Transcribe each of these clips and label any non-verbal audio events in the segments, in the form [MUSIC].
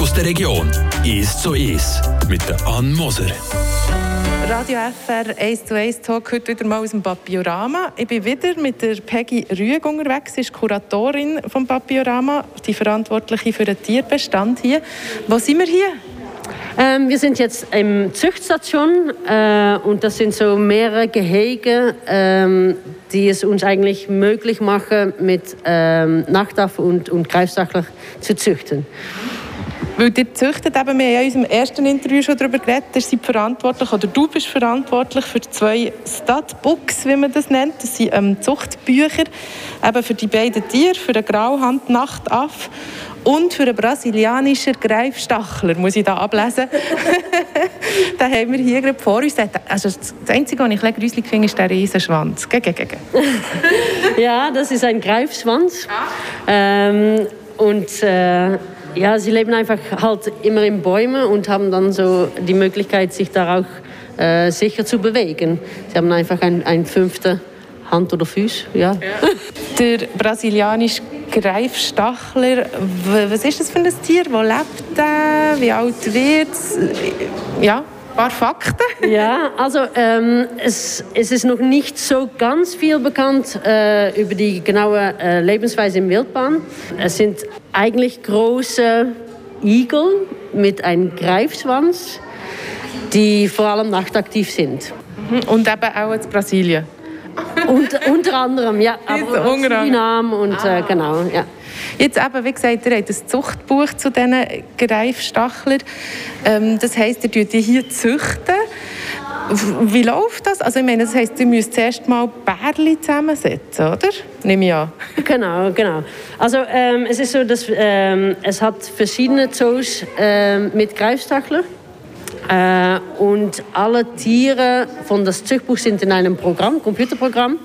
Aus der Region. «Ist so ist» mit der Ann Moser. Radio FR 1 zu 1 Talk heute wieder mal aus dem Papiorama. Ich bin wieder mit der Peggy Rüeg unterwegs. Sie ist Kuratorin vom Papiorama, die Verantwortliche für den Tierbestand hier. Wo sind wir hier? Ähm, wir sind jetzt im Züchtstation äh, und das sind so mehrere Gehege, ähm, die es uns eigentlich möglich machen, mit ähm, Nachtaffen und, und Greifsachler zu züchten. Weil ihr züchtet eben, wir haben ja in unserem ersten Interview schon darüber geredet, ihr seid verantwortlich, oder du bist verantwortlich für zwei Studbooks, wie man das nennt. Das sind ähm, Zuchtbücher, eben für die beiden Tiere, für den Grauhand, Nachtaff und für einen brasilianischen Greifstachler, muss ich da ablesen. [LAUGHS] den haben wir hier gerade vor uns. Also das Einzige, was ich gruselig finde, ist der Riesenschwanz. Gege, gege. [LAUGHS] ja, das ist ein Greifschwanz. Ähm, und äh, ja, sie leben einfach halt immer in Bäumen und haben dann so die Möglichkeit, sich da auch äh, sicher zu bewegen. Sie haben einfach ein, ein fünfte Hand oder Fuß, ja. ja. [LAUGHS] Der brasilianische Greifstachler, was ist das für ein Tier? Wo lebt er? Wie alt wird es? Ja, ein paar Fakten. Ja, also ähm, es, es, ist noch nicht so ganz viel bekannt äh, über die genaue äh, Lebensweise im Wildbahn. Es sind eigentlich große Igel mit einem Greifschwanz, die vor allem nachtaktiv sind. Und eben auch in Brasilien. Und, unter anderem, ja. [LAUGHS] Aber Suriname und äh, ah. äh, genau, ja. Jetzt eben, wie gesagt, ihr habt ein Zuchtbuch zu diesen Greifstachlern. Ähm, das heisst, ihr tut die hier züchten. Wie läuft das? Also ich meine, das heisst, ihr müsst zuerst mal Bärli zusammensetzen, oder? Nehme ich an. [LAUGHS] Genau, genau. Also ähm, es ist so, dass ähm, es hat verschiedene Zoos ähm, mit Greifstachlern. Äh, und alle Tiere von das Zuchtbuch sind in einem Programm, Computerprogramm.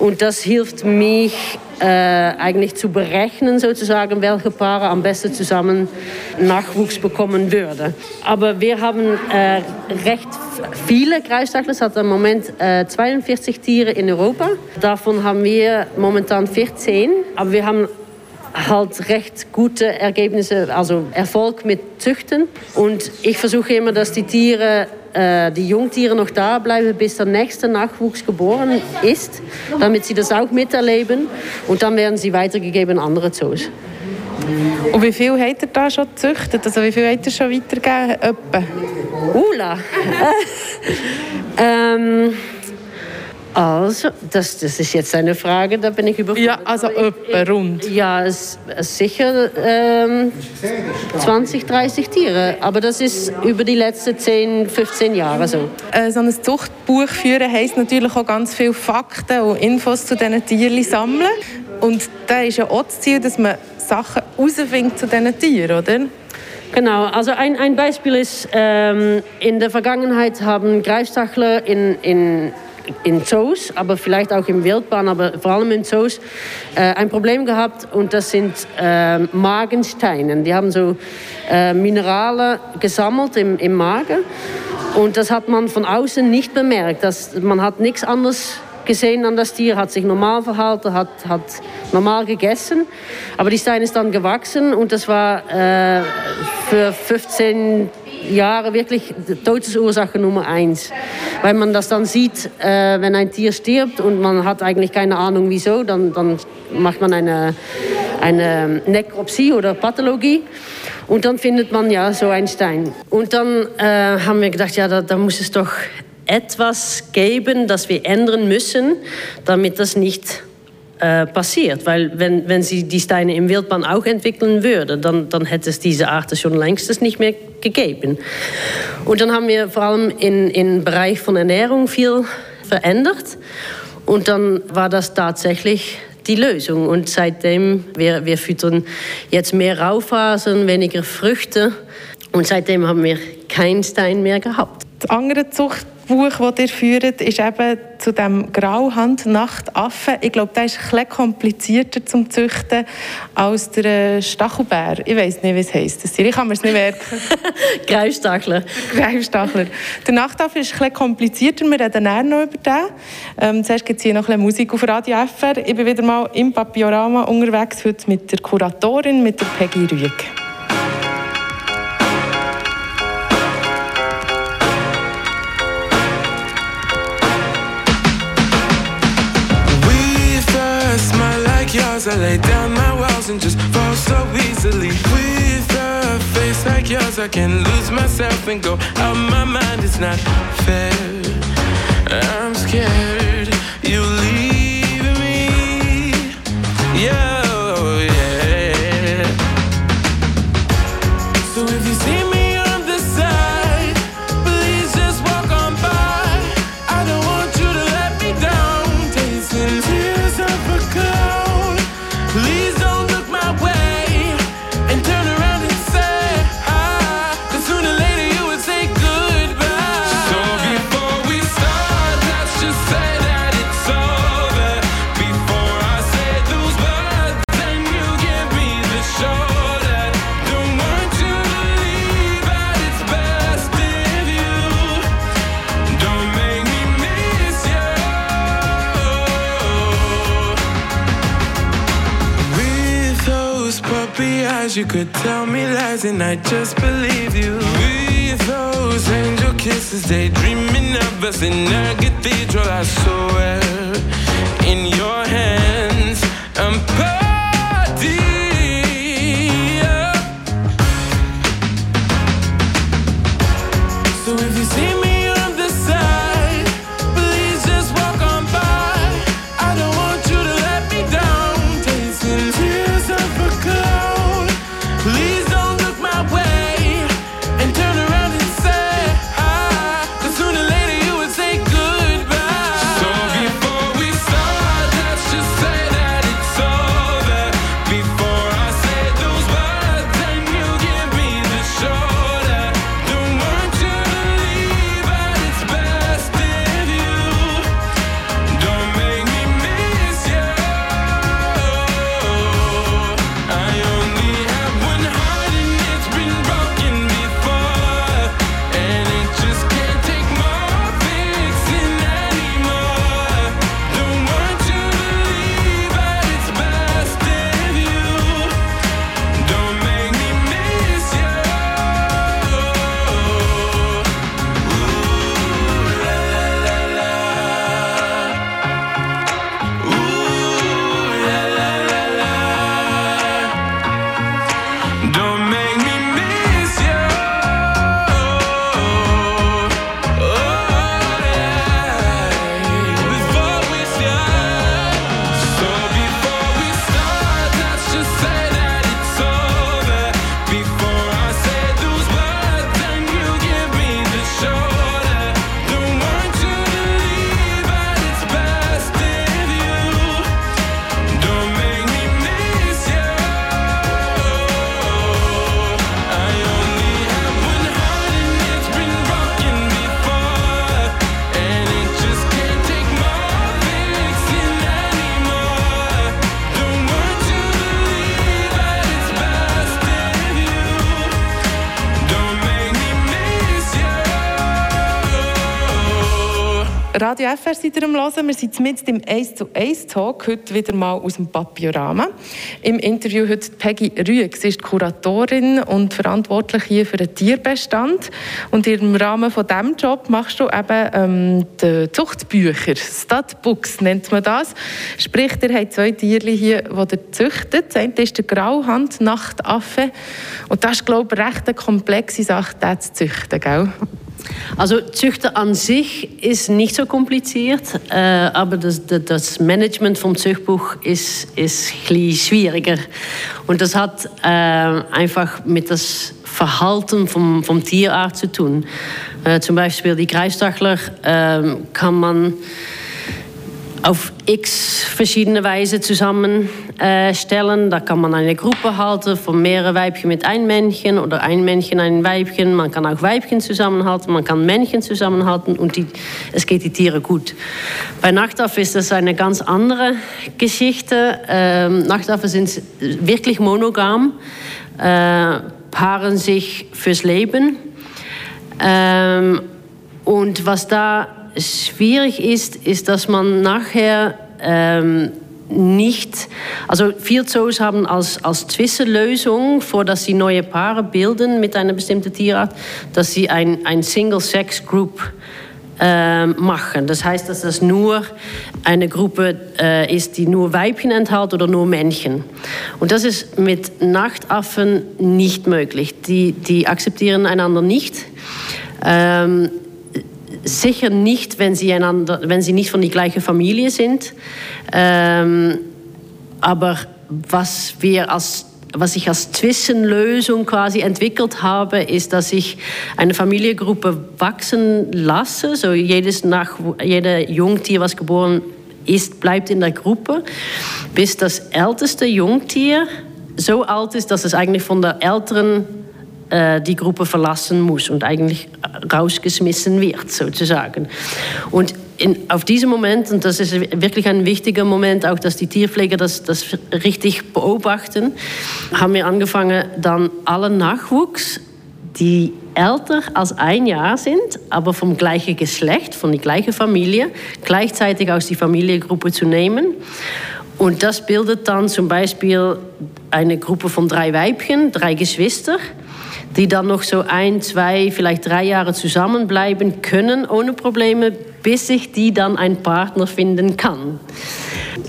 Und das hilft mich äh, eigentlich zu berechnen, sozusagen, welche Paare am besten zusammen Nachwuchs bekommen würden. Aber wir haben äh, recht viele Kreisstachler. Es hat im Moment äh, 42 Tiere in Europa. Davon haben wir momentan 14. Aber wir haben halt recht gute Ergebnisse, also Erfolg mit Züchten. Und ich versuche immer, dass die Tiere, äh, die Jungtiere noch da bleiben, bis der nächste Nachwuchs geboren ist, damit sie das auch miterleben. Und dann werden sie weitergegeben an andere Zoos. Und wie viel habt ihr da schon gezüchtet? Also wie viel habt ihr schon weitergegeben? Ula! [LAUGHS] ähm, also, das, das ist jetzt eine Frage, da bin ich überfordert. Ja, also etwa rund. Ja, es, es sicher ähm, 20, 30 Tiere. Aber das ist über die letzten 10, 15 Jahre so. Äh, so ein Zuchtbuch führen heisst natürlich auch ganz viele Fakten und Infos zu diesen Tieren sammeln. Und da ist ja auch das Ziel, dass man Sachen herausfindet zu diesen Tieren, oder? Genau, also ein, ein Beispiel ist, ähm, in der Vergangenheit haben Greifstachler in, in in Zoos, aber vielleicht auch im Wildbahn, aber vor allem in Zoos, äh, ein Problem gehabt und das sind äh, Magensteine. Die haben so äh, Minerale gesammelt im, im Magen und das hat man von außen nicht bemerkt. Das, man hat nichts anderes gesehen an das Tier, hat sich normal verhalten, hat, hat normal gegessen. Aber die Stein ist dann gewachsen und das war äh, für 15 Jahre wirklich Todesursache Nummer eins. Weil man das dann sieht, äh, wenn ein Tier stirbt und man hat eigentlich keine Ahnung wieso, dann, dann macht man eine, eine Nekropsie oder Pathologie. Und dann findet man ja so einen Stein. Und dann äh, haben wir gedacht, ja, da, da muss es doch etwas geben, das wir ändern müssen, damit das nicht äh, passiert. Weil wenn, wenn sie die Steine im Wildbahn auch entwickeln würden, dann, dann hätte es diese Arten schon längst nicht mehr gegeben. Und dann haben wir vor allem im in, in Bereich von Ernährung viel verändert. Und dann war das tatsächlich die Lösung. Und seitdem, wir, wir füttern jetzt mehr Raufhasen, weniger Früchte. Und seitdem haben wir keinen Stein mehr gehabt. Das andere Zucht Buch, das ihr führt, ist eben zu dem Grauhand Nachtaffen. Ich glaube, der ist etwas komplizierter zum Züchten als der Stachelbär. Ich weiß nicht, wie es heisst. Ich kann mir es nicht merken. [LAUGHS] Greifstachler. Greifstachler. Der Nachtaffe ist etwas komplizierter. Wir reden näher noch über den. Ähm, zuerst gibt es hier noch ein bisschen Musik auf Radio FR. Ich bin wieder mal im Papiorama unterwegs, heute mit der Kuratorin, mit der Peggy Rüeg. I lay down my walls and just fall so easily. With a face like yours, I can lose myself and go out my mind. It's not fair. I'm scared you could tell me lies and I just believe you. With those angel kisses, daydreaming of us in a cathedral, I swear. In your Radio FR seid ihr am Hören. Wir sind mit im 1 zu 1 Talk, heute wieder mal aus dem Papiorama. Im Interview heute Peggy Rüeg. Sie ist Kuratorin und verantwortlich hier für den Tierbestand. Und im Rahmen von diesem Job machst du eben ähm, die Zuchtbücher. Statbooks nennt man das. Sprich, ihr habt zwei Tiere hier, die ihr züchtet. Das eine ist der Grauhand-Nachtaffe. Und das ist, glaube ich, recht eine komplexe Sache, den zu züchten, gell? Also Züchten an sich ist nicht so kompliziert, äh, aber das, das- Management vom Zuchtbuch ist, ist ein schwieriger. Und das hat äh, einfach mit das Verhalten vom, vom Tierart zu tun. Äh, zum Beispiel die Greifstachler äh, kann man auf x verschiedene Weise zusammenstellen. Da kann man eine Gruppe halten von mehreren Weibchen mit ein Männchen oder ein Männchen, ein Weibchen. Man kann auch Weibchen zusammenhalten, man kann Männchen zusammenhalten und die, es geht die Tiere gut. Bei Nachtaffe ist das eine ganz andere Geschichte. Ähm, Nachtaffe sind wirklich monogam, äh, paaren sich fürs Leben. Ähm, und was da schwierig ist, ist, dass man nachher ähm, nicht, also viele Zoos haben als, als Zwischenlösung, vor dass sie neue Paare bilden mit einer bestimmten Tierart, dass sie ein, ein Single-Sex-Group ähm, machen. Das heißt, dass das nur eine Gruppe äh, ist, die nur Weibchen enthält oder nur Männchen. Und das ist mit Nachtaffen nicht möglich. Die, die akzeptieren einander nicht. Ähm, sicher nicht, wenn sie, einander, wenn sie nicht von der gleichen Familie sind. Ähm, aber was wir als was ich als Zwischenlösung quasi entwickelt habe, ist, dass ich eine Familiengruppe wachsen lasse. So jedes nach, jeder Jungtier, was geboren ist, bleibt in der Gruppe, bis das älteste Jungtier so alt ist, dass es eigentlich von der älteren äh, die Gruppe verlassen muss und eigentlich rausgeschmissen wird, sozusagen. Und in, auf diesem Moment, und das ist wirklich ein wichtiger Moment, auch dass die Tierpfleger das, das richtig beobachten, haben wir angefangen, dann alle Nachwuchs, die älter als ein Jahr sind, aber vom gleichen Geschlecht, von der gleichen Familie, gleichzeitig aus die Familiengruppe zu nehmen. Und das bildet dann zum Beispiel eine Gruppe von drei Weibchen, drei Geschwister die dann noch so ein, zwei, vielleicht drei Jahre zusammenbleiben können ohne Probleme, bis ich die dann einen Partner finden kann.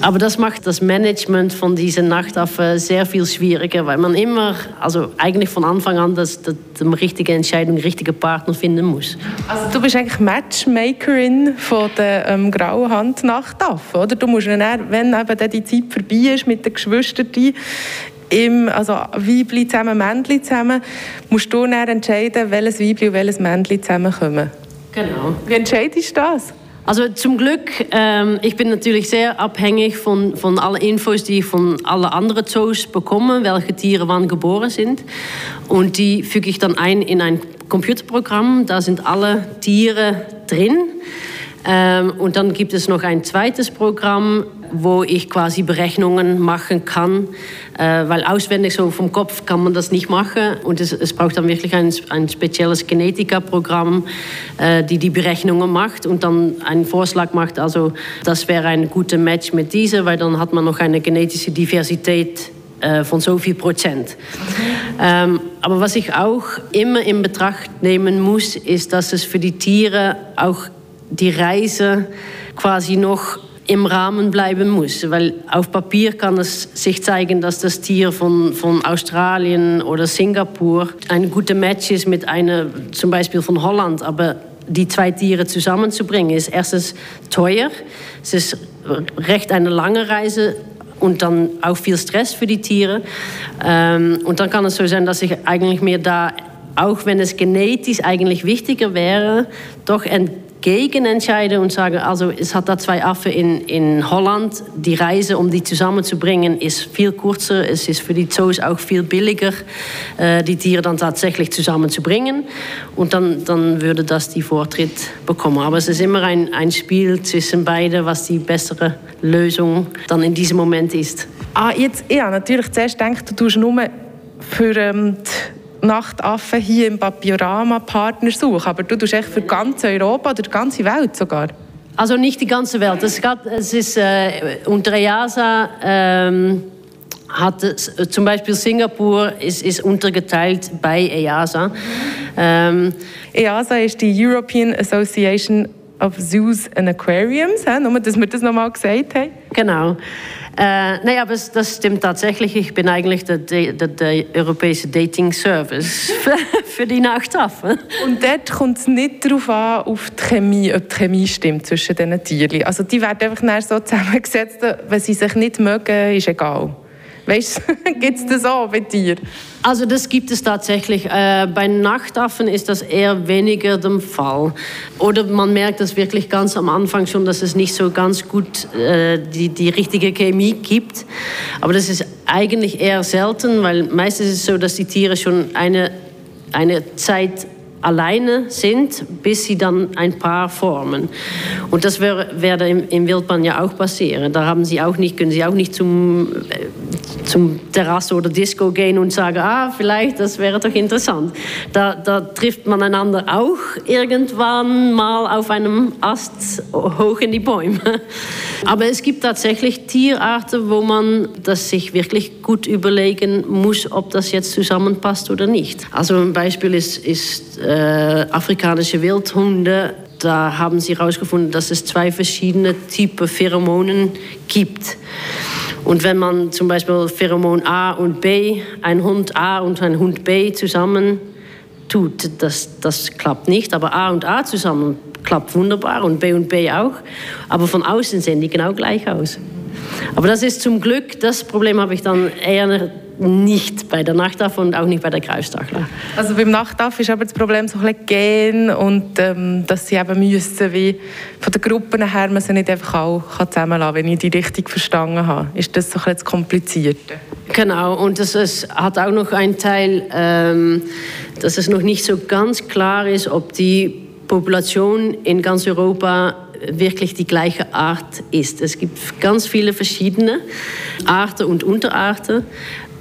Aber das macht das Management von diesen Nachtaffen sehr viel schwieriger, weil man immer, also eigentlich von Anfang an, das, das, die richtige Entscheidung, den richtigen Partner finden muss. Also du bist eigentlich Matchmakerin von der ähm, grauen Hand Nachtaffen, oder? Du musst dann, wenn eben die Zeit vorbei ist mit den Geschwistern, im, also Weibli zusammen, Männchen zusammen, musst du dann entscheiden, welches Weibli und welches Männchen zusammenkommen. Genau. Wie entscheidest du das? Also zum Glück, ähm, ich bin natürlich sehr abhängig von, von allen Infos, die ich von allen anderen Zoos bekomme, welche Tiere wann geboren sind. Und die füge ich dann ein in ein Computerprogramm. Da sind alle Tiere drin. Ähm, und dann gibt es noch ein zweites Programm, wo ich quasi Berechnungen machen kann, äh, weil auswendig so vom Kopf kann man das nicht machen und es, es braucht dann wirklich ein, ein spezielles Genetika-Programm, äh, die die Berechnungen macht und dann einen Vorschlag macht, also das wäre ein guter Match mit dieser, weil dann hat man noch eine genetische Diversität äh, von so viel Prozent. Ähm, aber was ich auch immer in Betracht nehmen muss, ist, dass es für die Tiere auch die Reise quasi noch im Rahmen bleiben muss. Weil auf Papier kann es sich zeigen, dass das Tier von, von Australien oder Singapur ein guter Match ist mit einer zum Beispiel von Holland. Aber die zwei Tiere zusammenzubringen ist erstens teuer. Es ist recht eine lange Reise und dann auch viel Stress für die Tiere. Ähm, und dann kann es so sein, dass ich eigentlich mir da, auch wenn es genetisch eigentlich wichtiger wäre, doch gegen entscheiden und sagen, also es hat da zwei Affen in, in Holland. Die Reise, um die zusammenzubringen, ist viel kürzer. Es ist für die Zoos auch viel billiger, äh, die Tiere dann tatsächlich zusammenzubringen. Und dann, dann würde das die Vortritt bekommen. Aber es ist immer ein, ein Spiel zwischen beiden, was die bessere Lösung dann in diesem Moment ist. Ah, jetzt, ja, natürlich zuerst gedacht, du tust nur für ähm, die Nachtaffen hier im Papiorama Partner suchen, aber du tust echt für ganz Europa oder die ganze Welt sogar? Also nicht die ganze Welt. Es, gab, es ist äh, unter EASA ähm, hat es, zum Beispiel Singapur ist, ist untergeteilt bei EASA. Ähm, EASA ist die European Association of Zoos and Aquariums, he? nur dass wir das nochmal gesagt haben. Genau. Äh, nee, aber das stimmt tatsächlich. Ich bin eigentlich der, der, der europäische Dating Service [LAUGHS] für, die Nachtaffen. Und dort kommt es nicht darauf an, auf die Chemie, ob die Chemie stimmt zwischen diesen Tieren. Also die werden einfach so zusammengesetzt, wenn sie sich nicht mögen, ist egal. Weißt du, [LAUGHS] gibt es das auch bei dir? Also das gibt es tatsächlich. Äh, bei Nachtaffen ist das eher weniger der Fall. Oder man merkt das wirklich ganz am Anfang schon, dass es nicht so ganz gut äh, die, die richtige Chemie gibt. Aber das ist eigentlich eher selten, weil meistens ist es so, dass die Tiere schon eine, eine Zeit alleine sind, bis sie dann ein Paar formen. Und das werde im, im Wildbahn ja auch passieren. Da haben sie auch nicht, können sie auch nicht zum, äh, zum Terrasse oder Disco gehen und sagen, ah, vielleicht, das wäre doch interessant. Da, da trifft man einander auch irgendwann mal auf einem Ast hoch in die Bäume. [LAUGHS] Aber es gibt tatsächlich Tierarten, wo man das sich wirklich gut überlegen muss, ob das jetzt zusammenpasst oder nicht. Also ein Beispiel ist, ist äh, afrikanische Wildhunde da haben sie herausgefunden, dass es zwei verschiedene Typen Pheromonen gibt. Und wenn man zum Beispiel Pheromon A und B, ein Hund A und ein Hund B zusammen tut, das, das klappt nicht. Aber A und A zusammen klappt wunderbar und B und B auch. Aber von außen sehen die genau gleich aus. Aber das ist zum Glück, das Problem habe ich dann eher nicht bei der Nachtaffe und auch nicht bei der Greifstachler. Also beim Nachtaffe ist aber das Problem so ein bisschen Gen und ähm, dass sie eben müssen, wie von den Gruppen her, man sie nicht einfach auch kann zusammenlassen wenn ich die richtig verstanden habe. Ist das so ein bisschen das Komplizierte? Genau, und das ist, hat auch noch einen Teil, ähm, dass es noch nicht so ganz klar ist, ob die Population in ganz Europa wirklich die gleiche Art ist. Es gibt ganz viele verschiedene Arten und Unterarten.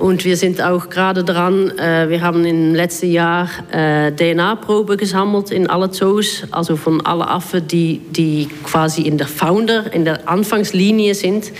Und wir sind auch gerade dran, äh, wir haben im letzten Jahr äh, DNA-Proben gesammelt in alle Zoos, also von allen Affen, die, die quasi in der Founder, in der Anfangslinie sind,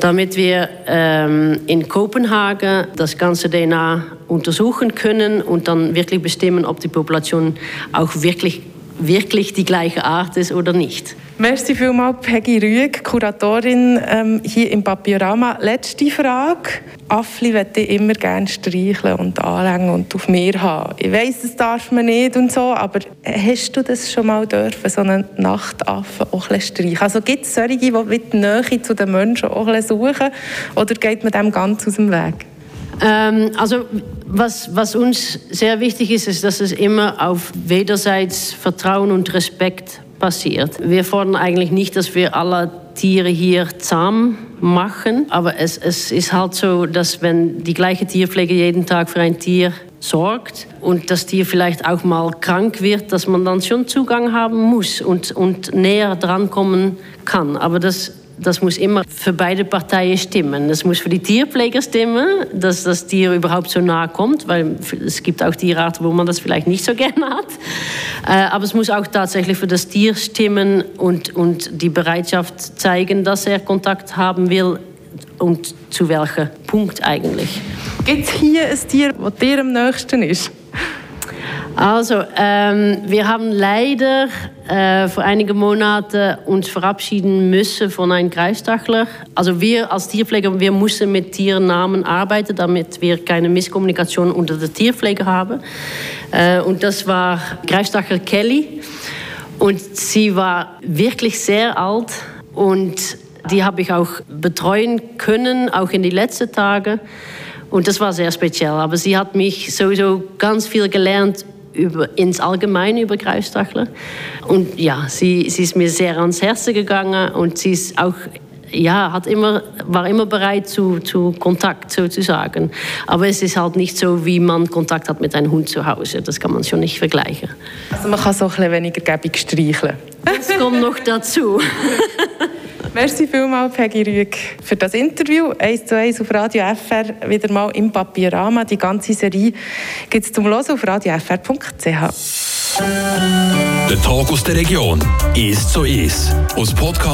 damit wir ähm, in Kopenhagen das ganze DNA untersuchen können und dann wirklich bestimmen, ob die Population auch wirklich, wirklich die gleiche Art ist oder nicht. Merci vielmals, Peggy Rüeg, Kuratorin ähm, hier im Papiorama. Letzte Frage. Affli möchte ich immer gerne streicheln und anlängen und auf mir haben. Ich weiss, das darf man nicht und so, aber hast du das schon mal dürfen, so einen Nachtaffen auch ein streicheln? Also gibt es solche, die mit Nähe zu den Menschen auch ein suchen oder geht man dem ganz aus dem Weg? Ähm, also was, was uns sehr wichtig ist, ist, dass es immer auf wederseits Vertrauen und Respekt passiert. Wir fordern eigentlich nicht, dass wir alle Tiere hier zahm machen, aber es, es ist halt so, dass wenn die gleiche Tierpflege jeden Tag für ein Tier sorgt und das Tier vielleicht auch mal krank wird, dass man dann schon Zugang haben muss und, und näher drankommen kann. Aber das das muss immer für beide Parteien stimmen. Das muss für die Tierpfleger stimmen, dass das Tier überhaupt so nah kommt, weil es gibt auch Tierarten, wo man das vielleicht nicht so [LAUGHS] gerne hat. Äh, aber es muss auch tatsächlich für das Tier stimmen und, und die Bereitschaft zeigen, dass er Kontakt haben will und zu welchem Punkt eigentlich. Gibt es hier ein Tier, das dir am nächsten ist? Also, ähm, wir haben leider äh, vor einigen Monaten uns verabschieden müssen von einem Greifstachler. Also wir als Tierpfleger, wir mussten mit Tiernamen arbeiten, damit wir keine Misskommunikation unter den Tierpfleger haben. Äh, und das war Greifstachler Kelly. Und sie war wirklich sehr alt und die habe ich auch betreuen können, auch in die letzten Tage. Und das war sehr speziell. Aber sie hat mich sowieso ganz viel gelernt über, ins Allgemeine über Greifstachler. Und ja, sie, sie ist mir sehr ans Herz gegangen und sie ist auch ja, hat immer, war immer bereit zu, zu Kontakt sozusagen. Aber es ist halt nicht so, wie man Kontakt hat mit einem Hund zu Hause. Das kann man schon nicht vergleichen. Also man kann so ein bisschen weniger gebig streicheln. Das kommt noch dazu. [LAUGHS] Merci vielmals, Peggy Rüeg, für das Interview. 1 zu 1 auf Radio FR, wieder mal im Papierama. Die ganze Serie gibt es zum Hören auf radiofr.ch. Der Tag aus der Region ist so ist. Aus Podcast